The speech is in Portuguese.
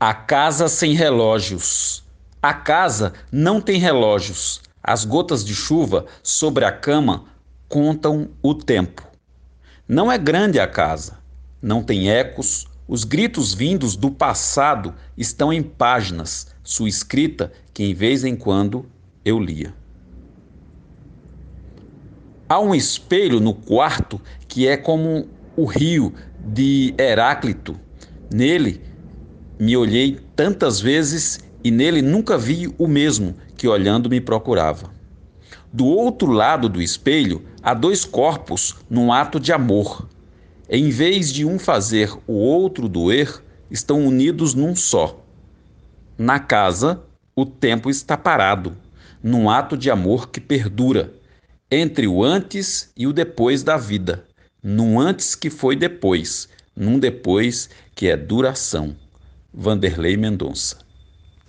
A casa sem relógios. A casa não tem relógios. As gotas de chuva sobre a cama contam o tempo. Não é grande a casa, não tem ecos, os gritos vindos do passado estão em páginas, sua escrita que em vez em quando eu lia. Há um espelho no quarto que é como o rio de Heráclito. Nele me olhei tantas vezes e nele nunca vi o mesmo que olhando me procurava. Do outro lado do espelho há dois corpos num ato de amor. Em vez de um fazer o outro doer, estão unidos num só. Na casa, o tempo está parado, num ato de amor que perdura, entre o antes e o depois da vida, num antes que foi depois, num depois que é duração. Vanderlei Mendonça